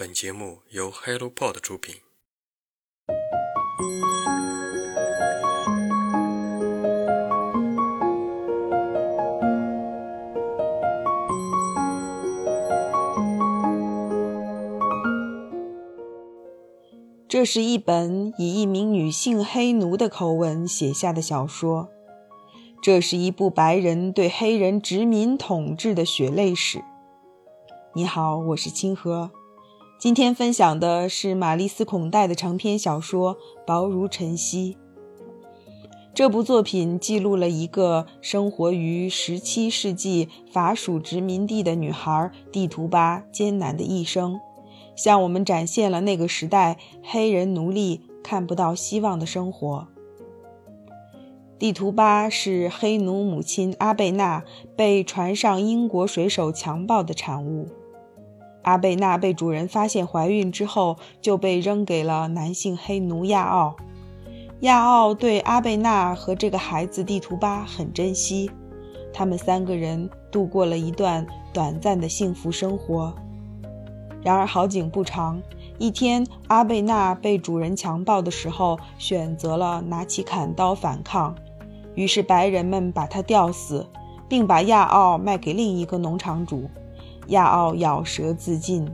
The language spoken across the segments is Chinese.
本节目由 HelloPod 出品。这是一本以一名女性黑奴的口吻写下的小说。这是一部白人对黑人殖民统治的血泪史。你好，我是清河。今天分享的是玛丽斯·孔代的长篇小说《薄如晨曦》。这部作品记录了一个生活于17世纪法属殖民地的女孩蒂图巴艰难的一生。向我们展现了那个时代黑人奴隶看不到希望的生活。地图巴是黑奴母亲阿贝娜被船上英国水手强暴的产物。阿贝娜被主人发现怀孕之后，就被扔给了男性黑奴亚奥。亚奥对阿贝娜和这个孩子地图巴很珍惜，他们三个人度过了一段短暂的幸福生活。然而好景不长，一天，阿贝娜被主人强暴的时候，选择了拿起砍刀反抗，于是白人们把她吊死，并把亚奥卖给另一个农场主，亚奥咬舌自尽，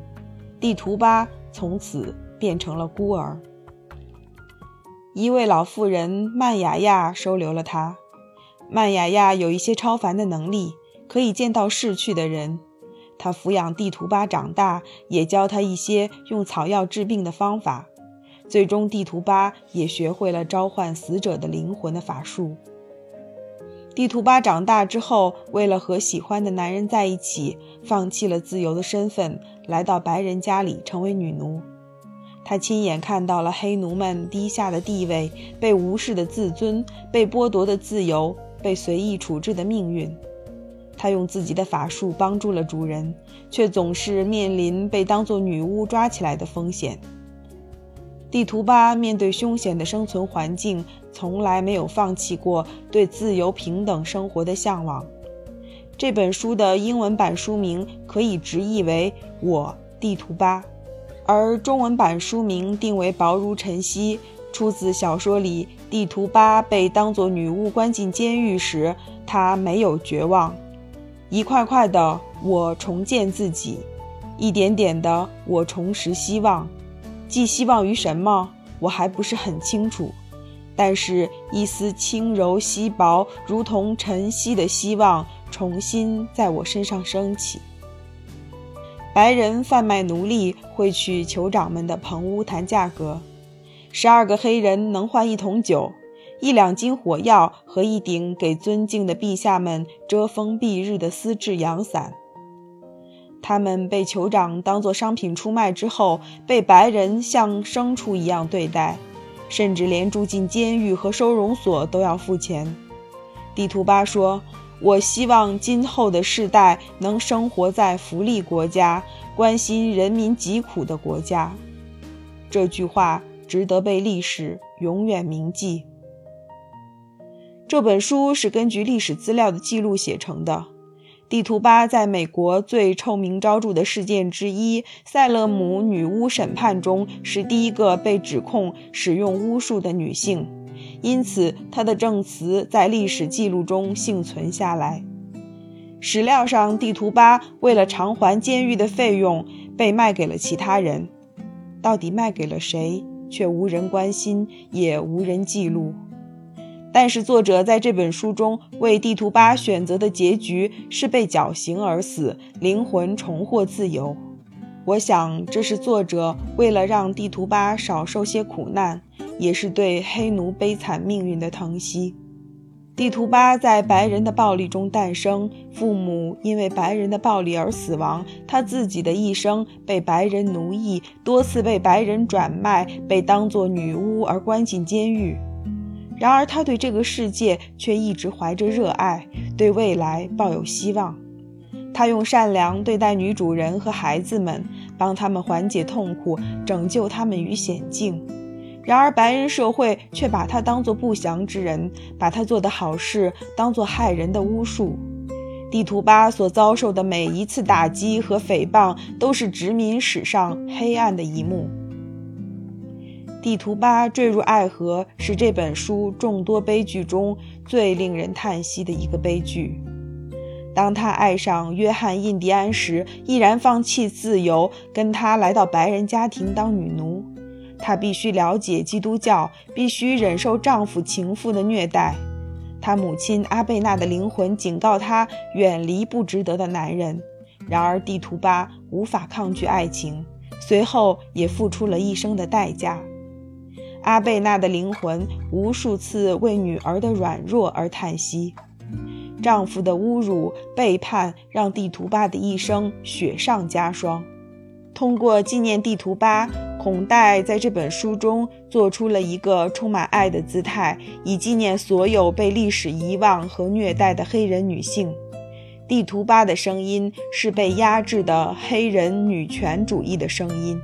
地图巴从此变成了孤儿。一位老妇人曼雅亚收留了他，曼雅亚有一些超凡的能力，可以见到逝去的人。他抚养地图巴长大，也教他一些用草药治病的方法。最终，地图巴也学会了召唤死者的灵魂的法术。地图巴长大之后，为了和喜欢的男人在一起，放弃了自由的身份，来到白人家里成为女奴。他亲眼看到了黑奴们低下的地位、被无视的自尊、被剥夺的自由、被随意处置的命运。他用自己的法术帮助了主人，却总是面临被当作女巫抓起来的风险。地图巴面对凶险的生存环境，从来没有放弃过对自由平等生活的向往。这本书的英文版书名可以直译为“我地图巴”，而中文版书名定为“薄如晨曦”，出自小说里地图巴被当作女巫关进监狱时，他没有绝望。一块块的，我重建自己；一点点的，我重拾希望。寄希望于什么？我还不是很清楚。但是，一丝轻柔稀薄，如同晨曦的希望，重新在我身上升起。白人贩卖奴隶会去酋长们的棚屋谈价格，十二个黑人能换一桶酒。一两斤火药和一顶给尊敬的陛下们遮风避日的丝质阳伞。他们被酋长当作商品出卖之后，被白人像牲畜一样对待，甚至连住进监狱和收容所都要付钱。地图巴说：“我希望今后的世代能生活在福利国家，关心人民疾苦的国家。”这句话值得被历史永远铭记。这本书是根据历史资料的记录写成的。地图巴在美国最臭名昭著的事件之一——塞勒姆女巫审判中，是第一个被指控使用巫术的女性，因此她的证词在历史记录中幸存下来。史料上，地图巴为了偿还监狱的费用，被卖给了其他人。到底卖给了谁，却无人关心，也无人记录。但是，作者在这本书中为地图巴选择的结局是被绞刑而死，灵魂重获自由。我想，这是作者为了让地图巴少受些苦难，也是对黑奴悲惨命运的疼惜。地图巴在白人的暴力中诞生，父母因为白人的暴力而死亡，他自己的一生被白人奴役，多次被白人转卖，被当作女巫而关进监狱。然而，他对这个世界却一直怀着热爱，对未来抱有希望。他用善良对待女主人和孩子们，帮他们缓解痛苦，拯救他们于险境。然而，白人社会却把他当作不祥之人，把他做的好事当作害人的巫术。地图巴所遭受的每一次打击和诽谤，都是殖民史上黑暗的一幕。地图巴坠入爱河，是这本书众多悲剧中最令人叹息的一个悲剧。当他爱上约翰·印第安时，毅然放弃自由，跟他来到白人家庭当女奴。她必须了解基督教，必须忍受丈夫情妇的虐待。她母亲阿贝娜的灵魂警告她远离不值得的男人。然而，地图巴无法抗拒爱情，随后也付出了一生的代价。阿贝娜的灵魂无数次为女儿的软弱而叹息，丈夫的侮辱、背叛让地图巴的一生雪上加霜。通过纪念地图巴，孔代在这本书中做出了一个充满爱的姿态，以纪念所有被历史遗忘和虐待的黑人女性。地图巴的声音是被压制的黑人女权主义的声音。